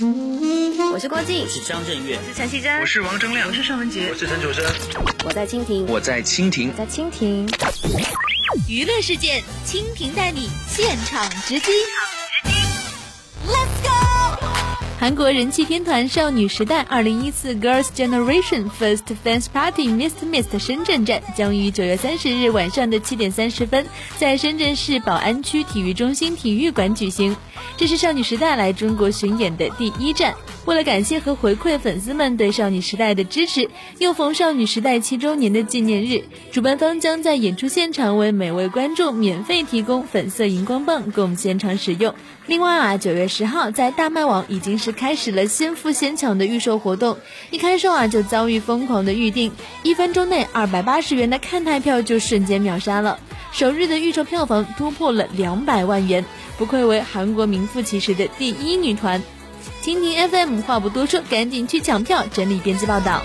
我是郭靖，我是张震岳，我是陈绮贞，我是王铮亮，我是尚雯婕，我是陈楚生，我在蜻蜓，我在蜻蜓，在蜻蜓。娱乐事件，蜻蜓带你现场直击。韩国人气天团少女时代二零一四 Girls Generation First Fans Party Mist Mist 深圳站将于九月三十日晚上的七点三十分，在深圳市宝安区体育中心体育馆举行。这是少女时代来中国巡演的第一站。为了感谢和回馈粉丝们对少女时代的支持，又逢少女时代七周年的纪念日，主办方将在演出现场为每位观众免费提供粉色荧光棒供现场使用。另外啊，九月十号在大麦网已经是开始了先付先抢的预售活动，一开售啊就遭遇疯狂的预定，一分钟内二百八十元的看台票就瞬间秒杀了，首日的预售票房突破了两百万元，不愧为韩国名副其实的第一女团。蜻蜓 FM 话不多说，赶紧去抢票！整理编辑报道。